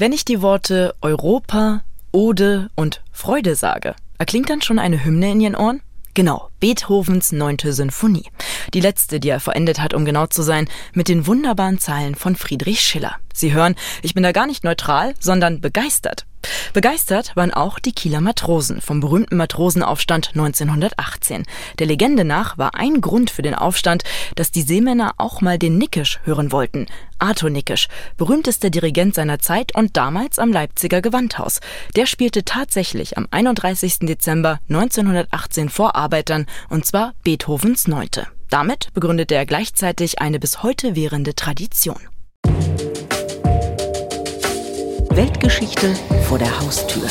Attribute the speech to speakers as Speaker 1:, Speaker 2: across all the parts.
Speaker 1: Wenn ich die Worte Europa, Ode und Freude sage, erklingt dann schon eine Hymne in Ihren Ohren? Genau, Beethovens neunte Sinfonie. Die letzte, die er verendet hat, um genau zu sein, mit den wunderbaren Zeilen von Friedrich Schiller. Sie hören, ich bin da gar nicht neutral, sondern begeistert. Begeistert waren auch die Kieler Matrosen vom berühmten Matrosenaufstand 1918. Der Legende nach war ein Grund für den Aufstand, dass die Seemänner auch mal den Nickisch hören wollten. Arthur Nickisch, berühmtester Dirigent seiner Zeit und damals am Leipziger Gewandhaus. Der spielte tatsächlich am 31. Dezember 1918 vor Arbeitern, und zwar Beethovens Neunte. Damit begründete er gleichzeitig eine bis heute währende Tradition.
Speaker 2: Weltgeschichte vor der Haustür.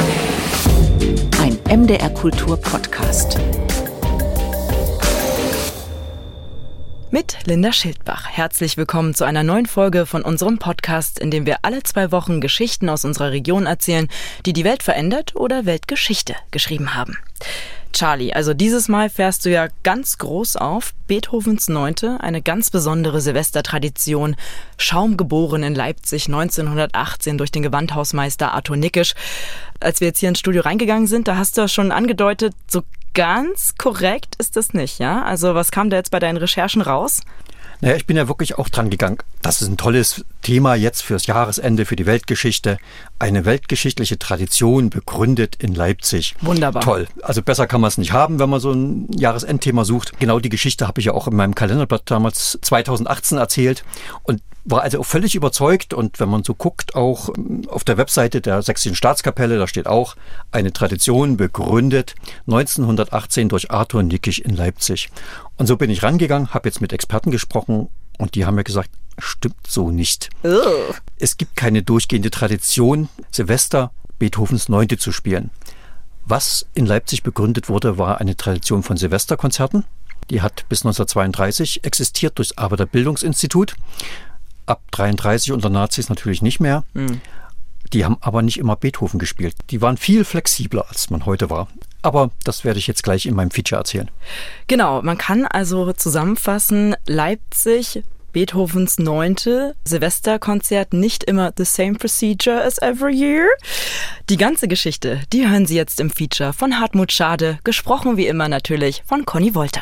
Speaker 2: Ein MDR Kultur Podcast.
Speaker 1: Mit Linda Schildbach. Herzlich willkommen zu einer neuen Folge von unserem Podcast, in dem wir alle zwei Wochen Geschichten aus unserer Region erzählen, die die Welt verändert oder Weltgeschichte geschrieben haben. Charlie, also dieses Mal fährst du ja ganz groß auf. Beethovens Neunte, eine ganz besondere Silvestertradition. Schaum geboren in Leipzig 1918 durch den Gewandhausmeister Arthur Nickisch. Als wir jetzt hier ins Studio reingegangen sind, da hast du ja schon angedeutet, so ganz korrekt ist das nicht, ja? Also was kam da jetzt bei deinen Recherchen raus?
Speaker 3: Naja, ich bin ja wirklich auch dran gegangen. Das ist ein tolles Thema jetzt fürs Jahresende, für die Weltgeschichte. Eine weltgeschichtliche Tradition begründet in Leipzig.
Speaker 1: Wunderbar.
Speaker 3: Toll. Also besser kann man es nicht haben, wenn man so ein Jahresendthema sucht. Genau die Geschichte habe ich ja auch in meinem Kalenderblatt damals 2018 erzählt. Und war also auch völlig überzeugt und wenn man so guckt, auch ähm, auf der Webseite der Sächsischen Staatskapelle, da steht auch eine Tradition begründet 1918 durch Arthur Nickisch in Leipzig. Und so bin ich rangegangen, habe jetzt mit Experten gesprochen und die haben mir gesagt, stimmt so nicht.
Speaker 1: Ugh.
Speaker 3: Es gibt keine durchgehende Tradition, Silvester Beethovens Neunte zu spielen. Was in Leipzig begründet wurde, war eine Tradition von Silvesterkonzerten. Die hat bis 1932 existiert durchs Arbeiterbildungsinstitut ab 33 unter Nazis natürlich nicht mehr.
Speaker 1: Mhm.
Speaker 3: Die haben aber nicht immer Beethoven gespielt. Die waren viel flexibler, als man heute war. Aber das werde ich jetzt gleich in meinem Feature erzählen.
Speaker 1: Genau, man kann also zusammenfassen, Leipzig, Beethovens neunte Silvesterkonzert nicht immer the same procedure as every year. Die ganze Geschichte, die hören Sie jetzt im Feature von Hartmut Schade, gesprochen wie immer natürlich von Conny Wolter.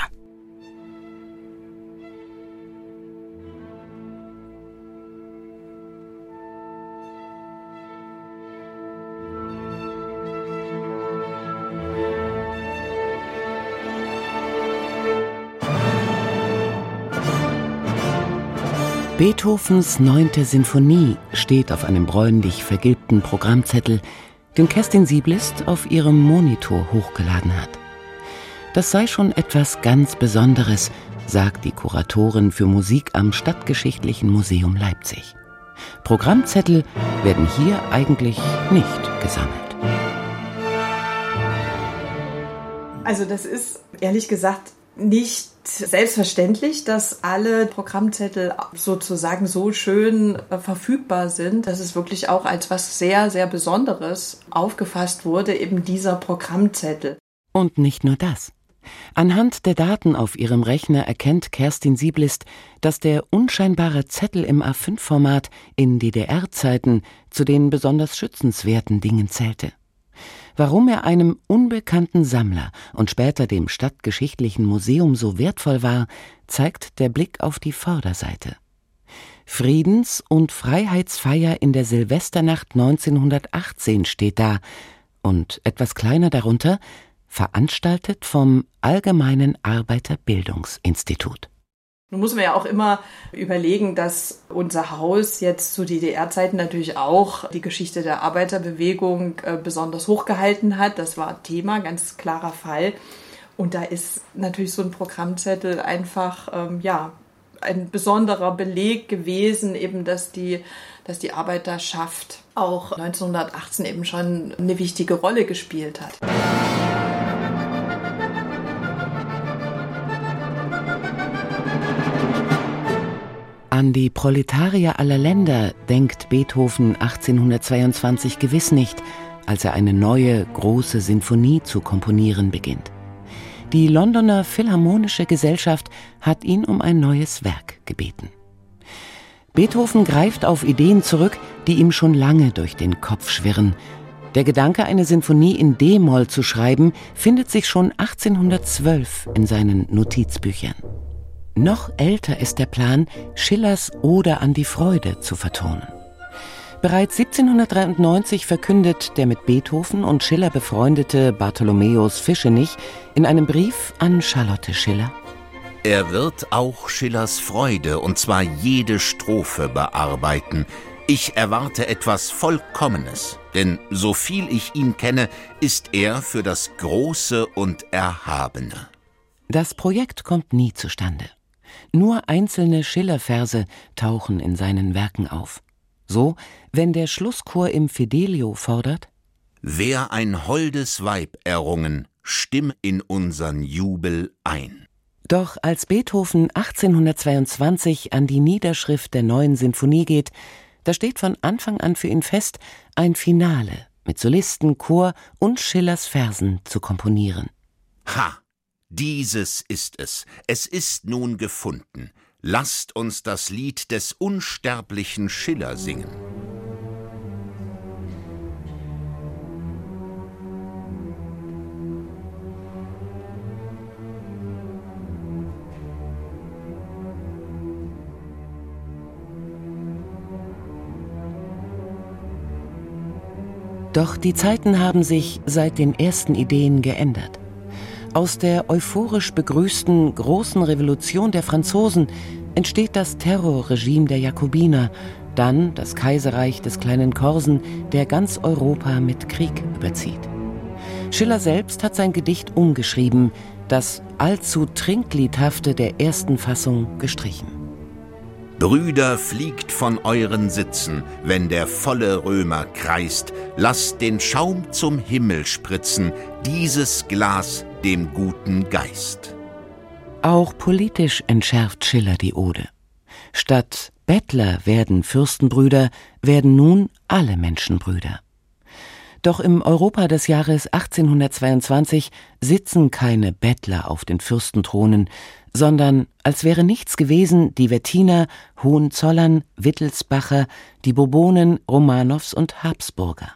Speaker 2: Beethovens neunte Sinfonie steht auf einem bräunlich vergilbten Programmzettel, den Kerstin Sieblist auf ihrem Monitor hochgeladen hat. Das sei schon etwas ganz Besonderes, sagt die Kuratorin für Musik am Stadtgeschichtlichen Museum Leipzig. Programmzettel werden hier eigentlich nicht gesammelt.
Speaker 4: Also das ist ehrlich gesagt nicht selbstverständlich, dass alle Programmzettel sozusagen so schön äh, verfügbar sind, dass es wirklich auch als was sehr, sehr Besonderes aufgefasst wurde, eben dieser Programmzettel.
Speaker 2: Und nicht nur das. Anhand der Daten auf ihrem Rechner erkennt Kerstin Sieblist, dass der unscheinbare Zettel im A5-Format in DDR-Zeiten zu den besonders schützenswerten Dingen zählte. Warum er einem unbekannten Sammler und später dem Stadtgeschichtlichen Museum so wertvoll war, zeigt der Blick auf die Vorderseite. Friedens- und Freiheitsfeier in der Silvesternacht 1918 steht da und etwas kleiner darunter veranstaltet vom Allgemeinen Arbeiterbildungsinstitut.
Speaker 4: Nun muss man ja auch immer überlegen, dass unser Haus jetzt zu DDR-Zeiten natürlich auch die Geschichte der Arbeiterbewegung äh, besonders hochgehalten hat. Das war Thema, ganz klarer Fall. Und da ist natürlich so ein Programmzettel einfach, ähm, ja, ein besonderer Beleg gewesen, eben, dass die, dass die Arbeiterschaft auch 1918 eben schon eine wichtige Rolle gespielt hat.
Speaker 2: An die Proletarier aller Länder denkt Beethoven 1822 gewiss nicht, als er eine neue, große Sinfonie zu komponieren beginnt. Die Londoner Philharmonische Gesellschaft hat ihn um ein neues Werk gebeten. Beethoven greift auf Ideen zurück, die ihm schon lange durch den Kopf schwirren. Der Gedanke, eine Sinfonie in D-Moll zu schreiben, findet sich schon 1812 in seinen Notizbüchern. Noch älter ist der Plan, Schillers Ode an die Freude zu vertonen. Bereits 1793 verkündet der mit Beethoven und Schiller befreundete Bartholomäus Fischenich in einem Brief an Charlotte Schiller
Speaker 5: er wird auch Schillers Freude, und zwar jede Strophe, bearbeiten. Ich erwarte etwas Vollkommenes, denn so viel ich ihn kenne, ist er für das Große und Erhabene.
Speaker 2: Das Projekt kommt nie zustande. Nur einzelne Schillerverse tauchen in seinen Werken auf. So, wenn der Schlusschor im Fidelio fordert:
Speaker 5: Wer ein holdes Weib errungen, stimm in unsern Jubel ein.
Speaker 2: Doch als Beethoven 1822 an die Niederschrift der neuen Sinfonie geht, da steht von Anfang an für ihn fest, ein Finale mit Solisten, Chor und Schillers Versen zu komponieren.
Speaker 5: Ha! Dieses ist es. Es ist nun gefunden. Lasst uns das Lied des unsterblichen Schiller singen.
Speaker 2: Doch die Zeiten haben sich seit den ersten Ideen geändert. Aus der euphorisch begrüßten großen Revolution der Franzosen entsteht das Terrorregime der Jakobiner, dann das Kaiserreich des kleinen Korsen, der ganz Europa mit Krieg überzieht. Schiller selbst hat sein Gedicht umgeschrieben, das allzu trinkliedhafte der ersten Fassung gestrichen.
Speaker 5: Brüder, fliegt von euren Sitzen, wenn der volle Römer kreist, lasst den Schaum zum Himmel spritzen, dieses Glas dem guten Geist.
Speaker 2: Auch politisch entschärft Schiller die Ode. Statt Bettler werden Fürstenbrüder, werden nun alle Menschen Brüder. Doch im Europa des Jahres 1822 sitzen keine Bettler auf den Fürstenthronen, sondern als wäre nichts gewesen, die Wettiner, Hohenzollern, Wittelsbacher, die Bourbonen, Romanows und Habsburger.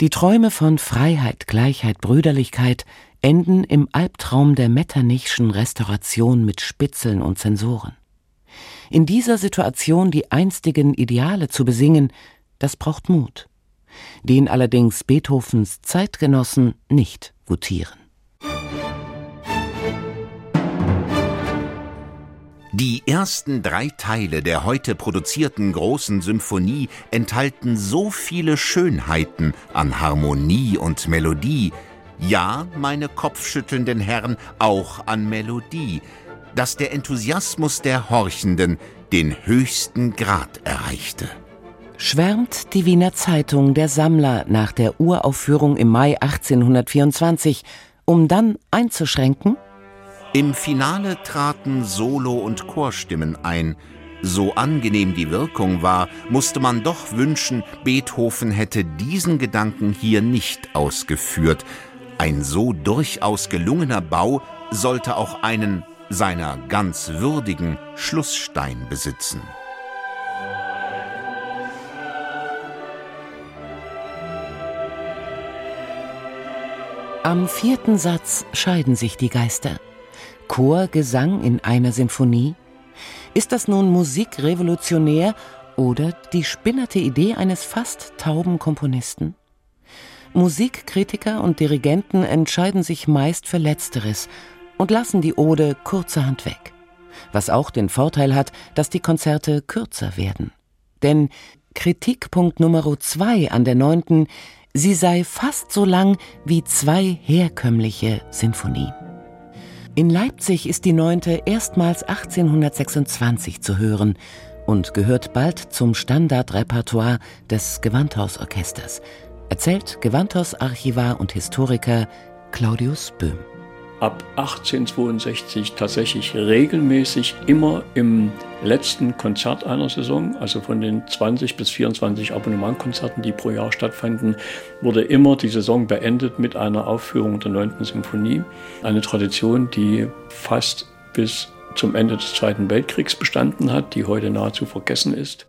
Speaker 2: Die Träume von Freiheit, Gleichheit, Brüderlichkeit enden im Albtraum der Metternichschen Restauration mit Spitzeln und Zensoren. In dieser Situation die einstigen Ideale zu besingen, das braucht Mut, den allerdings Beethovens Zeitgenossen nicht gutieren.
Speaker 5: Die ersten drei Teile der heute produzierten großen Symphonie enthalten so viele Schönheiten an Harmonie und Melodie, ja, meine kopfschüttelnden Herren, auch an Melodie, dass der Enthusiasmus der Horchenden den höchsten Grad erreichte.
Speaker 2: Schwärmt die Wiener Zeitung der Sammler nach der Uraufführung im Mai 1824, um dann einzuschränken?
Speaker 5: Im Finale traten Solo- und Chorstimmen ein. So angenehm die Wirkung war, musste man doch wünschen, Beethoven hätte diesen Gedanken hier nicht ausgeführt. Ein so durchaus gelungener Bau sollte auch einen seiner ganz würdigen Schlussstein besitzen.
Speaker 2: Am vierten Satz scheiden sich die Geister. Chorgesang in einer Sinfonie? Ist das nun Musik revolutionär oder die spinnerte Idee eines fast tauben Komponisten? Musikkritiker und Dirigenten entscheiden sich meist für Letzteres und lassen die Ode kurzerhand weg. Was auch den Vorteil hat, dass die Konzerte kürzer werden. Denn Kritikpunkt Nummer zwei an der neunten, sie sei fast so lang wie zwei herkömmliche Sinfonien. In Leipzig ist die neunte erstmals 1826 zu hören und gehört bald zum Standardrepertoire des Gewandhausorchesters, erzählt Gewandhausarchivar und Historiker Claudius Böhm
Speaker 6: ab 1862 tatsächlich regelmäßig immer im letzten Konzert einer Saison, also von den 20 bis 24 Abonnementkonzerten, die pro Jahr stattfanden, wurde immer die Saison beendet mit einer Aufführung der 9. Symphonie. Eine Tradition, die fast bis zum Ende des Zweiten Weltkriegs bestanden hat, die heute nahezu vergessen ist.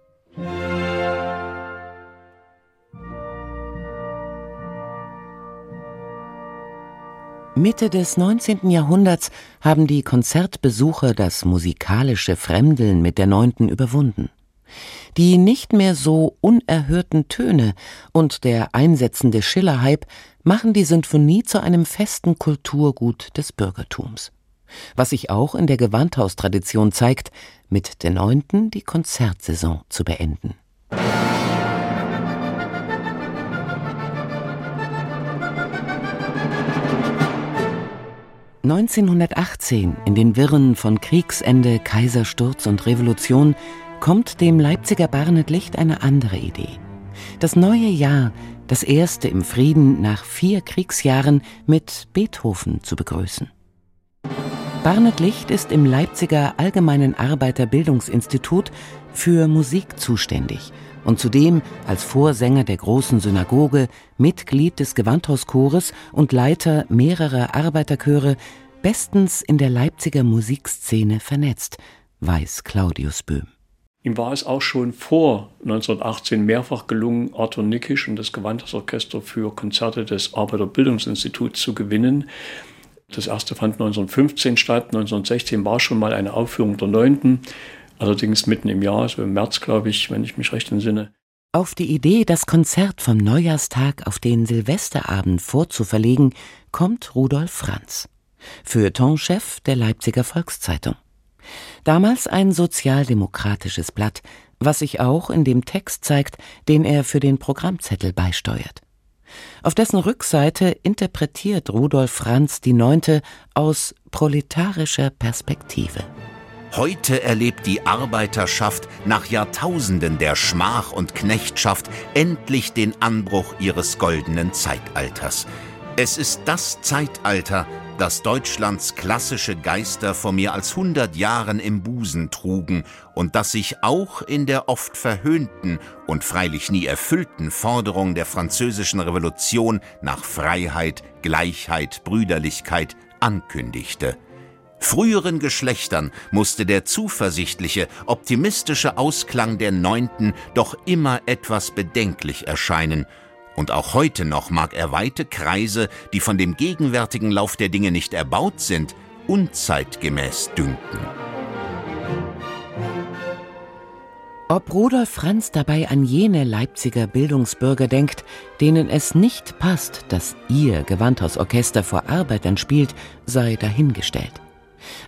Speaker 2: Mitte des 19. Jahrhunderts haben die Konzertbesucher das musikalische Fremdeln mit der Neunten überwunden. Die nicht mehr so unerhörten Töne und der einsetzende Schillerhype machen die Sinfonie zu einem festen Kulturgut des Bürgertums. Was sich auch in der Gewandhaustradition zeigt, mit der Neunten die Konzertsaison zu beenden. 1918, in den Wirren von Kriegsende, Kaisersturz und Revolution, kommt dem Leipziger Barnet Licht eine andere Idee. Das neue Jahr, das erste im Frieden nach vier Kriegsjahren, mit Beethoven zu begrüßen. Barnet Licht ist im Leipziger Allgemeinen Arbeiterbildungsinstitut für Musik zuständig und zudem als Vorsänger der großen Synagoge, Mitglied des Gewandhauschores und Leiter mehrerer Arbeiterchöre bestens in der Leipziger Musikszene vernetzt, weiß Claudius Böhm.
Speaker 6: Ihm war es auch schon vor 1918 mehrfach gelungen, Arthur Nickisch und das Gewandhausorchester für Konzerte des Arbeiterbildungsinstituts zu gewinnen. Das erste fand 1915 statt, 1916 war schon mal eine Aufführung der Neunten. Allerdings mitten im Jahr, so im März, glaube ich, wenn ich mich recht entsinne.
Speaker 2: Auf die Idee, das Konzert vom Neujahrstag auf den Silvesterabend vorzuverlegen, kommt Rudolf Franz, Feuilletonchef der Leipziger Volkszeitung. Damals ein sozialdemokratisches Blatt, was sich auch in dem Text zeigt, den er für den Programmzettel beisteuert. Auf dessen Rückseite interpretiert Rudolf Franz Neunte aus proletarischer Perspektive.
Speaker 5: Heute erlebt die Arbeiterschaft nach Jahrtausenden der Schmach und Knechtschaft endlich den Anbruch ihres goldenen Zeitalters. Es ist das Zeitalter, das Deutschlands klassische Geister vor mehr als hundert Jahren im Busen trugen und das sich auch in der oft verhöhnten und freilich nie erfüllten Forderung der französischen Revolution nach Freiheit, Gleichheit, Brüderlichkeit ankündigte. Früheren Geschlechtern musste der zuversichtliche, optimistische Ausklang der Neunten doch immer etwas bedenklich erscheinen, und auch heute noch mag er weite Kreise, die von dem gegenwärtigen Lauf der Dinge nicht erbaut sind, unzeitgemäß dünken.
Speaker 2: Ob Rudolf Franz dabei an jene Leipziger Bildungsbürger denkt, denen es nicht passt, dass ihr Gewandhausorchester vor Arbeitern spielt, sei dahingestellt.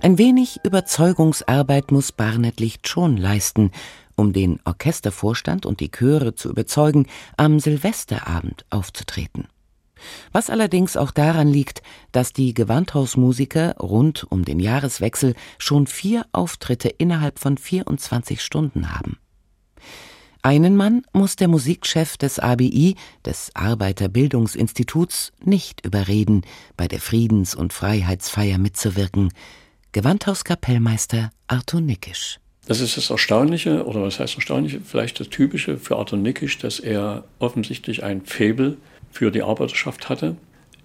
Speaker 2: Ein wenig Überzeugungsarbeit muss Barnet Licht schon leisten, um den Orchestervorstand und die Chöre zu überzeugen, am Silvesterabend aufzutreten. Was allerdings auch daran liegt, dass die Gewandhausmusiker rund um den Jahreswechsel schon vier Auftritte innerhalb von 24 Stunden haben. Einen Mann muss der Musikchef des ABI, des Arbeiterbildungsinstituts, nicht überreden, bei der Friedens- und Freiheitsfeier mitzuwirken, Gewandhauskapellmeister Arthur Nickisch.
Speaker 6: Das ist das Erstaunliche, oder was heißt Erstaunliche, vielleicht das Typische für Arthur Nickisch, dass er offensichtlich ein Faible für die Arbeiterschaft hatte.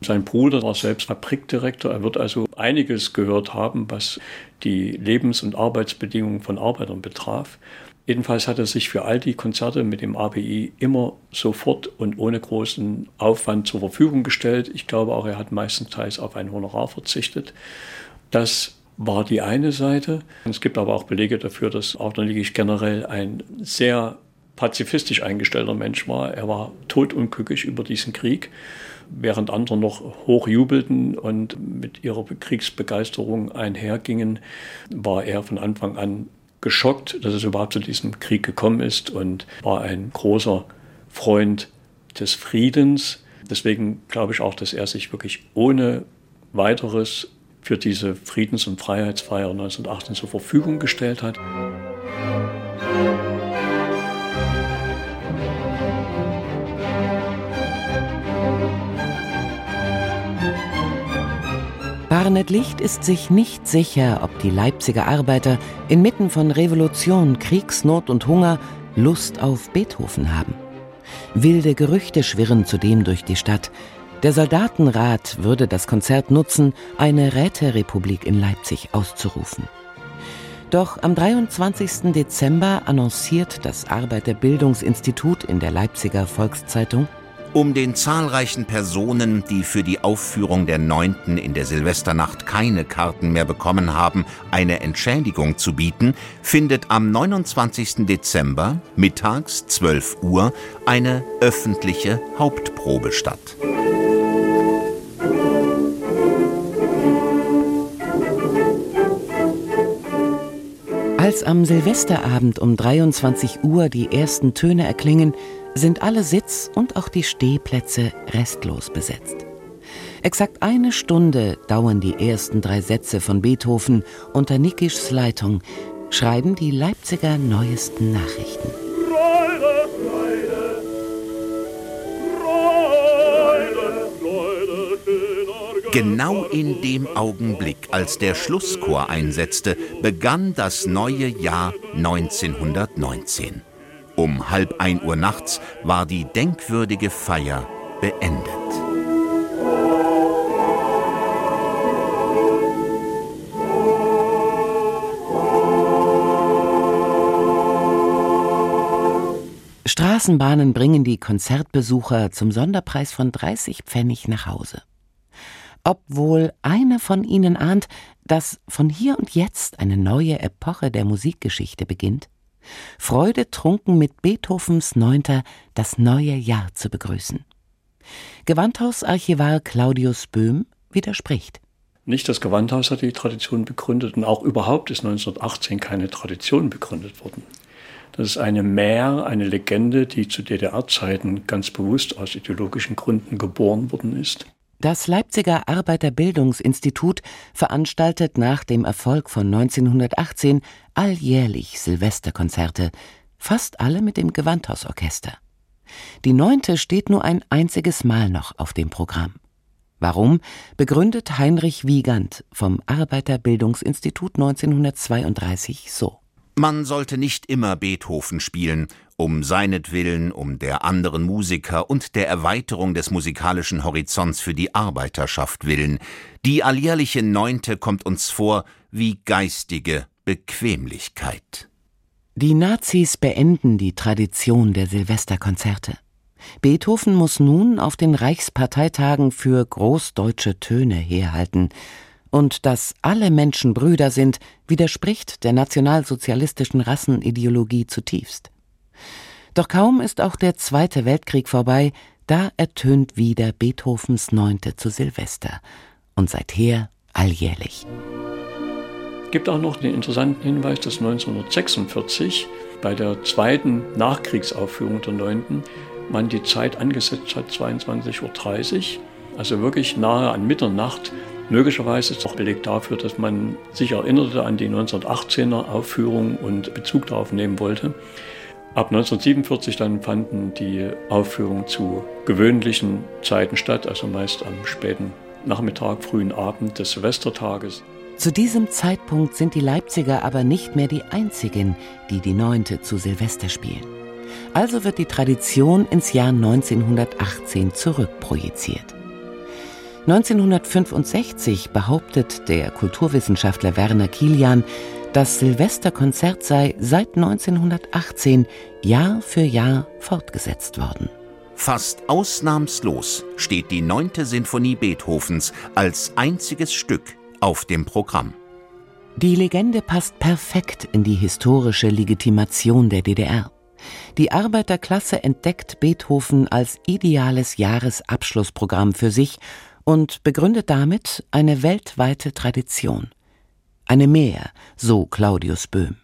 Speaker 6: Sein Bruder war selbst Fabrikdirektor. Er wird also einiges gehört haben, was die Lebens- und Arbeitsbedingungen von Arbeitern betraf. Jedenfalls hat er sich für all die Konzerte mit dem ABI immer sofort und ohne großen Aufwand zur Verfügung gestellt. Ich glaube auch, er hat meistenteils auf ein Honorar verzichtet. Das war die eine Seite. Es gibt aber auch Belege dafür, dass Liegig generell ein sehr pazifistisch eingestellter Mensch war. Er war todunglücklich über diesen Krieg, während andere noch hochjubelten und mit ihrer Kriegsbegeisterung einhergingen, war er von Anfang an geschockt, dass es überhaupt zu diesem Krieg gekommen ist und war ein großer Freund des Friedens. Deswegen glaube ich auch, dass er sich wirklich ohne weiteres für diese Friedens- und Freiheitsfeier 1918 zur Verfügung gestellt hat.
Speaker 2: Barnet Licht ist sich nicht sicher, ob die Leipziger Arbeiter inmitten von Revolution, Kriegsnot und Hunger Lust auf Beethoven haben. Wilde Gerüchte schwirren zudem durch die Stadt, der Soldatenrat würde das Konzert nutzen, eine Räterepublik in Leipzig auszurufen. Doch am 23. Dezember annonciert das Arbeiterbildungsinstitut in der Leipziger Volkszeitung,
Speaker 5: um den zahlreichen Personen, die für die Aufführung der Neunten in der Silvesternacht keine Karten mehr bekommen haben, eine Entschädigung zu bieten, findet am 29. Dezember mittags 12 Uhr eine öffentliche Hauptprobe statt.
Speaker 2: Als am Silvesterabend um 23 Uhr die ersten Töne erklingen, sind alle Sitz- und auch die Stehplätze restlos besetzt. Exakt eine Stunde dauern die ersten drei Sätze von Beethoven unter Nikischs Leitung, schreiben die Leipziger neuesten Nachrichten.
Speaker 5: Genau in dem Augenblick, als der Schlusschor einsetzte, begann das neue Jahr 1919. Um halb ein Uhr nachts war die denkwürdige Feier beendet.
Speaker 2: Straßenbahnen bringen die Konzertbesucher zum Sonderpreis von 30 Pfennig nach Hause. Obwohl einer von ihnen ahnt, dass von hier und jetzt eine neue Epoche der Musikgeschichte beginnt, Freude trunken mit Beethovens Neunter das neue Jahr zu begrüßen. Gewandhausarchivar Claudius Böhm widerspricht.
Speaker 6: Nicht das Gewandhaus hat die Tradition begründet und auch überhaupt ist 1918 keine Tradition begründet worden. Das ist eine Mär, eine Legende, die zu DDR-Zeiten ganz bewusst aus ideologischen Gründen geboren worden ist.
Speaker 2: Das Leipziger Arbeiterbildungsinstitut veranstaltet nach dem Erfolg von 1918 alljährlich Silvesterkonzerte, fast alle mit dem Gewandhausorchester. Die neunte steht nur ein einziges Mal noch auf dem Programm. Warum, begründet Heinrich Wiegand vom Arbeiterbildungsinstitut 1932 so.
Speaker 5: Man sollte nicht immer Beethoven spielen, um seinetwillen, um der anderen Musiker und der Erweiterung des musikalischen Horizonts für die Arbeiterschaft willen. Die alljährliche Neunte kommt uns vor wie geistige Bequemlichkeit.
Speaker 2: Die Nazis beenden die Tradition der Silvesterkonzerte. Beethoven muss nun auf den Reichsparteitagen für großdeutsche Töne herhalten, und dass alle Menschen Brüder sind, widerspricht der nationalsozialistischen Rassenideologie zutiefst. Doch kaum ist auch der Zweite Weltkrieg vorbei, da ertönt wieder Beethovens Neunte zu Silvester und seither alljährlich.
Speaker 6: Es gibt auch noch den interessanten Hinweis, dass 1946 bei der zweiten Nachkriegsaufführung der Neunten man die Zeit angesetzt hat, 22.30 Uhr, also wirklich nahe an Mitternacht, Möglicherweise ist auch Beleg dafür, dass man sich erinnerte an die 1918er Aufführung und Bezug darauf nehmen wollte. Ab 1947 dann fanden die Aufführungen zu gewöhnlichen Zeiten statt, also meist am späten Nachmittag, frühen Abend des Silvestertages.
Speaker 2: Zu diesem Zeitpunkt sind die Leipziger aber nicht mehr die einzigen, die die Neunte zu Silvester spielen. Also wird die Tradition ins Jahr 1918 zurückprojiziert. 1965 behauptet der Kulturwissenschaftler Werner Kilian, das Silvesterkonzert sei seit 1918 Jahr für Jahr fortgesetzt worden.
Speaker 5: Fast ausnahmslos steht die neunte Sinfonie Beethovens als einziges Stück auf dem Programm.
Speaker 2: Die Legende passt perfekt in die historische Legitimation der DDR. Die Arbeiterklasse entdeckt Beethoven als ideales Jahresabschlussprogramm für sich und begründet damit eine weltweite Tradition. Eine mehr, so Claudius Böhm.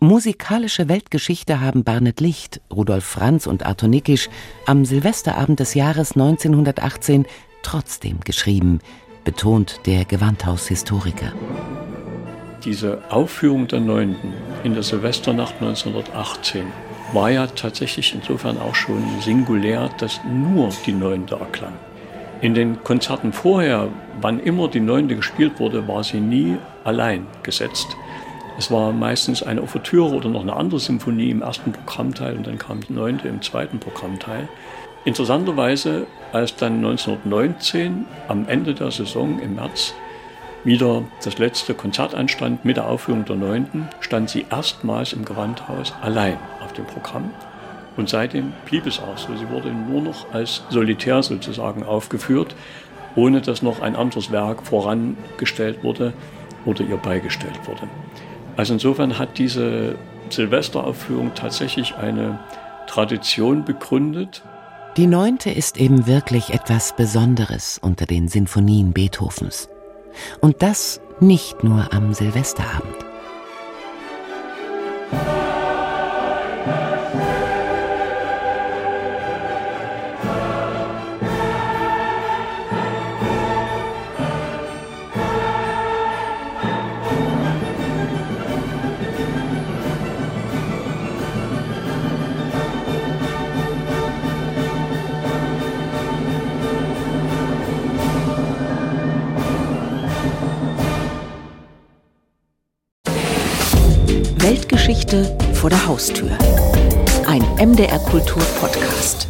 Speaker 2: Musikalische Weltgeschichte haben Barnet Licht, Rudolf Franz und Arthur Nickisch am Silvesterabend des Jahres 1918 trotzdem geschrieben, betont der Gewandhaushistoriker.
Speaker 6: Diese Aufführung der Neunten in der Silvesternacht 1918 war ja tatsächlich insofern auch schon singulär, dass nur die Neunte erklang. In den Konzerten vorher, wann immer die Neunte gespielt wurde, war sie nie allein gesetzt. Es war meistens eine Ouvertüre oder noch eine andere Symphonie im ersten Programmteil und dann kam die Neunte im zweiten Programmteil. Interessanterweise, als dann 1919 am Ende der Saison im März wieder das letzte Konzert anstand, mit der Aufführung der Neunten, stand sie erstmals im Gewandhaus allein auf dem Programm. Und seitdem blieb es auch so. Sie wurde nur noch als Solitär sozusagen aufgeführt, ohne dass noch ein anderes Werk vorangestellt wurde oder ihr beigestellt wurde. Also insofern hat diese Silvesteraufführung tatsächlich eine Tradition begründet.
Speaker 2: Die neunte ist eben wirklich etwas Besonderes unter den Sinfonien Beethovens. Und das nicht nur am Silvesterabend.
Speaker 7: Weltgeschichte vor der Haustür. Ein MDR Kultur Podcast.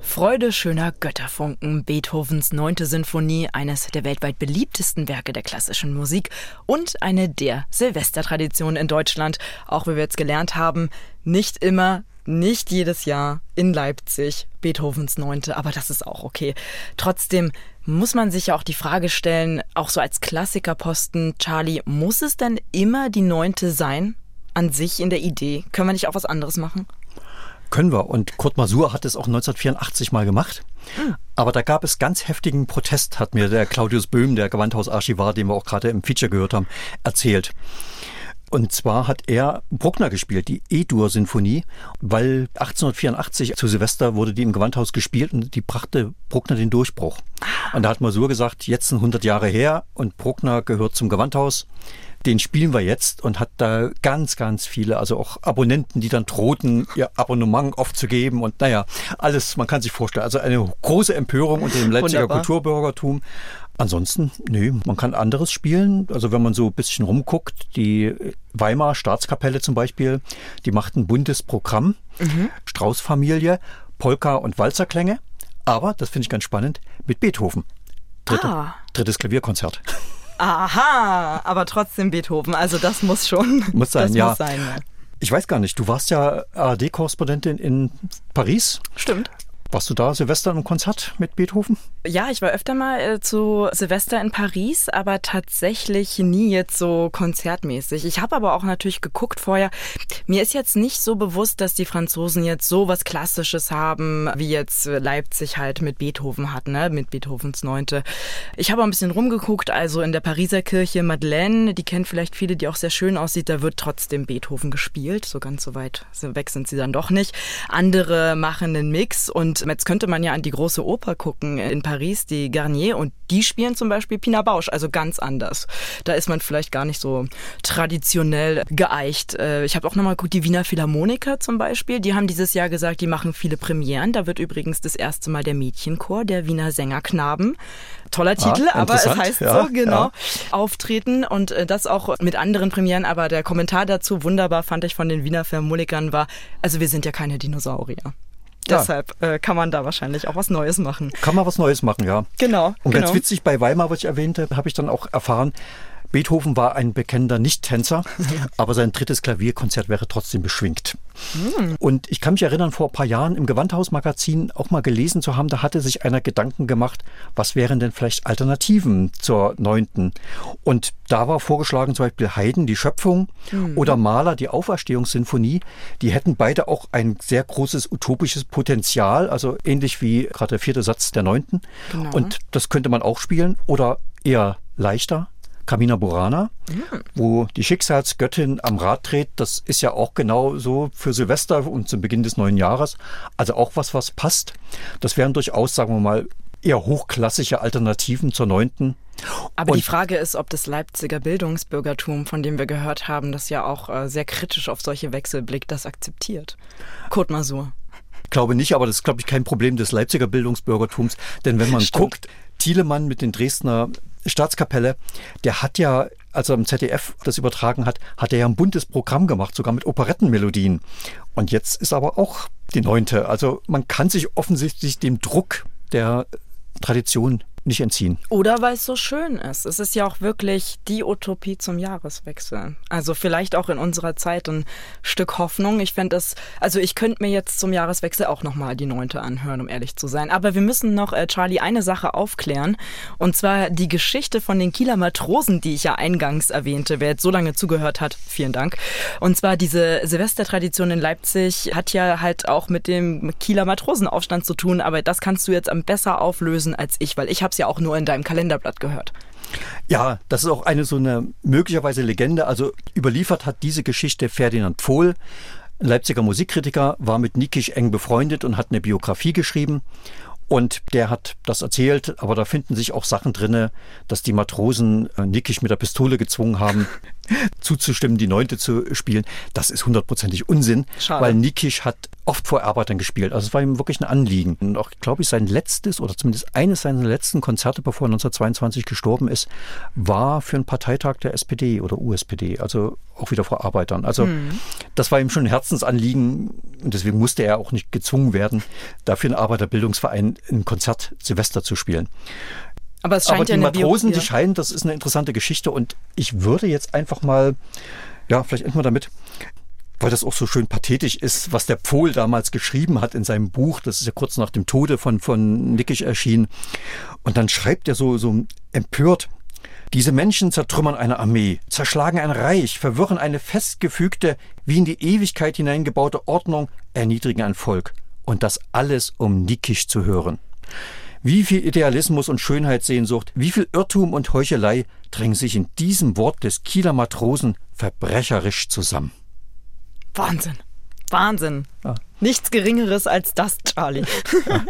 Speaker 1: Freude schöner Götterfunken, Beethovens neunte Sinfonie, eines der weltweit beliebtesten Werke der klassischen Musik und eine der Silvestertraditionen in Deutschland. Auch wie wir jetzt gelernt haben, nicht immer, nicht jedes Jahr in Leipzig Beethovens neunte, aber das ist auch okay. Trotzdem muss man sich ja auch die Frage stellen, auch so als Klassikerposten, Charlie, muss es denn immer die neunte sein? An sich in der Idee. Können wir nicht auch was anderes machen?
Speaker 3: Können wir. Und Kurt Masur hat es auch 1984 mal gemacht. Hm. Aber da gab es ganz heftigen Protest, hat mir der Claudius Böhm, der Gewandhausarchivar, den wir auch gerade im Feature gehört haben, erzählt. Und zwar hat er Bruckner gespielt, die E-Dur-Sinfonie, weil 1884 zu Silvester wurde die im Gewandhaus gespielt und die brachte Bruckner den Durchbruch. Und da hat Masur gesagt, jetzt sind 100 Jahre her und Bruckner gehört zum Gewandhaus den spielen wir jetzt und hat da ganz, ganz viele, also auch Abonnenten, die dann drohten, ihr Abonnement aufzugeben und naja, alles, man kann sich vorstellen. Also eine große Empörung unter dem Leipziger Wunderbar. Kulturbürgertum. Ansonsten, nö, man kann anderes spielen. Also wenn man so ein bisschen rumguckt, die Weimar Staatskapelle zum Beispiel, die macht ein buntes Programm, mhm. Strauß-Familie, Polka und Walzerklänge, aber, das finde ich ganz spannend, mit Beethoven. Dritte, ah. Drittes Klavierkonzert.
Speaker 1: Aha, aber trotzdem Beethoven. Also das muss schon.
Speaker 3: Muss sein,
Speaker 1: das
Speaker 3: ja.
Speaker 1: Muss sein, ja.
Speaker 3: Ich weiß gar nicht, du warst ja ARD-Korrespondentin in Paris.
Speaker 1: Stimmt.
Speaker 3: Warst du da Silvester im Konzert mit Beethoven?
Speaker 1: Ja, ich war öfter mal äh, zu Silvester in Paris, aber tatsächlich nie jetzt so konzertmäßig. Ich habe aber auch natürlich geguckt vorher. Mir ist jetzt nicht so bewusst, dass die Franzosen jetzt so was Klassisches haben, wie jetzt Leipzig halt mit Beethoven hat, ne? mit Beethovens Neunte. Ich habe ein bisschen rumgeguckt, also in der Pariser Kirche Madeleine, die kennen vielleicht viele, die auch sehr schön aussieht, da wird trotzdem Beethoven gespielt. So ganz so weit weg sind sie dann doch nicht. Andere machen einen Mix und jetzt könnte man ja an die große Oper gucken in Paris, die Garnier, und die spielen zum Beispiel Pina Bausch, also ganz anders. Da ist man vielleicht gar nicht so traditionell geeicht. Äh, ich habe auch nochmal geguckt, die Wiener Philharmoniker zum Beispiel, die haben dieses Jahr gesagt, die machen viele Premieren. Da wird übrigens das erste Mal der Mädchenchor, der Wiener Sängerknaben, toller ah, Titel, ah, aber es heißt ja, so, genau, ja. auftreten und äh, das auch mit anderen Premieren. Aber der Kommentar dazu, wunderbar fand ich von den Wiener Philharmonikern, war, also wir sind ja keine Dinosaurier. Ja. Deshalb äh, kann man da wahrscheinlich auch was Neues machen.
Speaker 3: Kann man was Neues machen, ja.
Speaker 1: Genau.
Speaker 3: Und
Speaker 1: genau.
Speaker 3: ganz witzig, bei Weimar, was ich erwähnte, habe ich dann auch erfahren, Beethoven war ein bekennender Nicht-Tänzer, aber sein drittes Klavierkonzert wäre trotzdem beschwingt. Mhm. Und ich kann mich erinnern, vor ein paar Jahren im Gewandhaus-Magazin auch mal gelesen zu haben, da hatte sich einer Gedanken gemacht, was wären denn vielleicht Alternativen zur neunten? Und da war vorgeschlagen zum Beispiel Haydn, die Schöpfung, mhm. oder Mahler, die Auferstehungssinfonie. Die hätten beide auch ein sehr großes utopisches Potenzial, also ähnlich wie gerade der vierte Satz der neunten. Genau. Und das könnte man auch spielen oder eher leichter, Carmina Burana, mhm. wo die Schicksalsgöttin am Rad dreht. Das ist ja auch genau so für Silvester und zum Beginn des neuen Jahres. Also auch was, was passt. Das wären durchaus, sagen wir mal, eher hochklassische Alternativen zur neunten.
Speaker 1: Aber und die Frage ist, ob das Leipziger Bildungsbürgertum, von dem wir gehört haben, das ja auch äh, sehr kritisch auf solche Wechsel blickt, das akzeptiert. Kurt Masur.
Speaker 3: Ich glaube nicht, aber das ist, glaube ich, kein Problem des Leipziger Bildungsbürgertums. Denn wenn man Stimmt. guckt, Thielemann mit den Dresdner Staatskapelle, der hat ja, als er im ZDF das übertragen hat, hat er ja ein buntes Programm gemacht, sogar mit Operettenmelodien. Und jetzt ist aber auch die neunte. Also man kann sich offensichtlich dem Druck der Tradition nicht entziehen.
Speaker 1: Oder weil es so schön ist. Es ist ja auch wirklich die Utopie zum Jahreswechsel. Also vielleicht auch in unserer Zeit ein Stück Hoffnung. Ich fände das, also ich könnte mir jetzt zum Jahreswechsel auch nochmal die neunte anhören, um ehrlich zu sein. Aber wir müssen noch, äh, Charlie, eine Sache aufklären. Und zwar die Geschichte von den Kieler Matrosen, die ich ja eingangs erwähnte. Wer jetzt so lange zugehört hat, vielen Dank. Und zwar diese Silvestertradition in Leipzig hat ja halt auch mit dem Kieler Matrosenaufstand zu tun. Aber das kannst du jetzt am besser auflösen als ich, weil ich habe ja auch nur in deinem Kalenderblatt gehört.
Speaker 3: Ja, das ist auch eine so eine möglicherweise Legende. Also überliefert hat diese Geschichte Ferdinand Pfohl. Ein Leipziger Musikkritiker war mit Nikisch eng befreundet und hat eine Biografie geschrieben. Und der hat das erzählt, aber da finden sich auch Sachen drinne, dass die Matrosen äh, Nikisch mit der Pistole gezwungen haben, zuzustimmen, die Neunte zu spielen. Das ist hundertprozentig Unsinn, Schade. weil Nikisch hat oft vor Arbeitern gespielt. Also es war ihm wirklich ein Anliegen. Und auch, glaube ich, sein letztes oder zumindest eines seiner letzten Konzerte, bevor er 1922 gestorben ist, war für einen Parteitag der SPD oder USPD, also auch wieder vor Arbeitern. Also mhm. das war ihm schon ein Herzensanliegen und deswegen musste er auch nicht gezwungen werden, dafür einen Arbeiterbildungsverein ein Konzert Silvester zu spielen.
Speaker 1: Aber es scheint
Speaker 3: Aber die
Speaker 1: ja
Speaker 3: Matrosen, die scheinen, das ist eine interessante Geschichte und ich würde jetzt einfach mal, ja, vielleicht enden wir damit, weil das auch so schön pathetisch ist, was der Pfohl damals geschrieben hat in seinem Buch. Das ist ja kurz nach dem Tode von, von Nickisch erschienen. Und dann schreibt er so, so empört, diese Menschen zertrümmern eine Armee, zerschlagen ein Reich, verwirren eine festgefügte, wie in die Ewigkeit hineingebaute Ordnung, erniedrigen ein Volk. Und das alles, um Nikisch zu hören. Wie viel Idealismus und Schönheitssehnsucht, wie viel Irrtum und Heuchelei drängen sich in diesem Wort des Kieler Matrosen verbrecherisch zusammen.
Speaker 1: Wahnsinn. Wahnsinn. Ja. Nichts Geringeres als das, Charlie.
Speaker 3: Ja,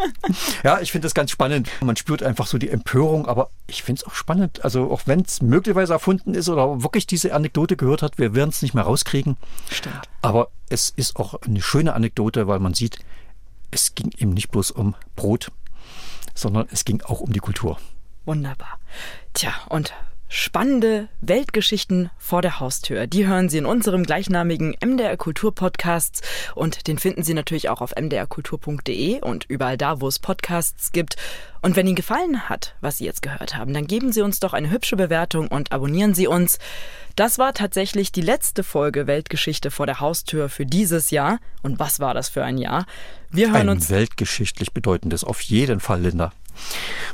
Speaker 3: ja ich finde das ganz spannend. Man spürt einfach so die Empörung, aber ich finde es auch spannend. Also auch wenn es möglicherweise erfunden ist oder wirklich diese Anekdote gehört hat, wir werden es nicht mehr rauskriegen.
Speaker 1: Stimmt.
Speaker 3: Aber es ist auch eine schöne Anekdote, weil man sieht, es ging ihm nicht bloß um Brot, sondern es ging auch um die Kultur.
Speaker 1: Wunderbar. Tja, und Spannende Weltgeschichten vor der Haustür. Die hören Sie in unserem gleichnamigen MDR Kultur Podcasts und den finden Sie natürlich auch auf mdrkultur.de und überall da, wo es Podcasts gibt. Und wenn Ihnen gefallen hat, was Sie jetzt gehört haben, dann geben Sie uns doch eine hübsche Bewertung und abonnieren Sie uns. Das war tatsächlich die letzte Folge Weltgeschichte vor der Haustür für dieses Jahr. Und was war das für ein Jahr?
Speaker 3: Wir hören ein uns. Weltgeschichtlich bedeutendes, auf jeden Fall, Linda.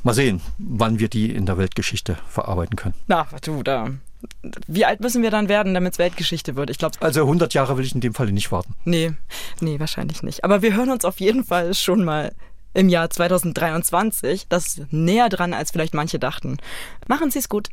Speaker 3: Mal sehen, wann wir die in der Weltgeschichte verarbeiten können.
Speaker 1: Na, du, da. Wie alt müssen wir dann werden, damit es Weltgeschichte wird? Ich glaube.
Speaker 3: Also 100 Jahre will ich in dem Fall nicht warten.
Speaker 1: Nee, nee, wahrscheinlich nicht. Aber wir hören uns auf jeden Fall schon mal im Jahr 2023. Das ist näher dran, als vielleicht manche dachten. Machen Sie es gut.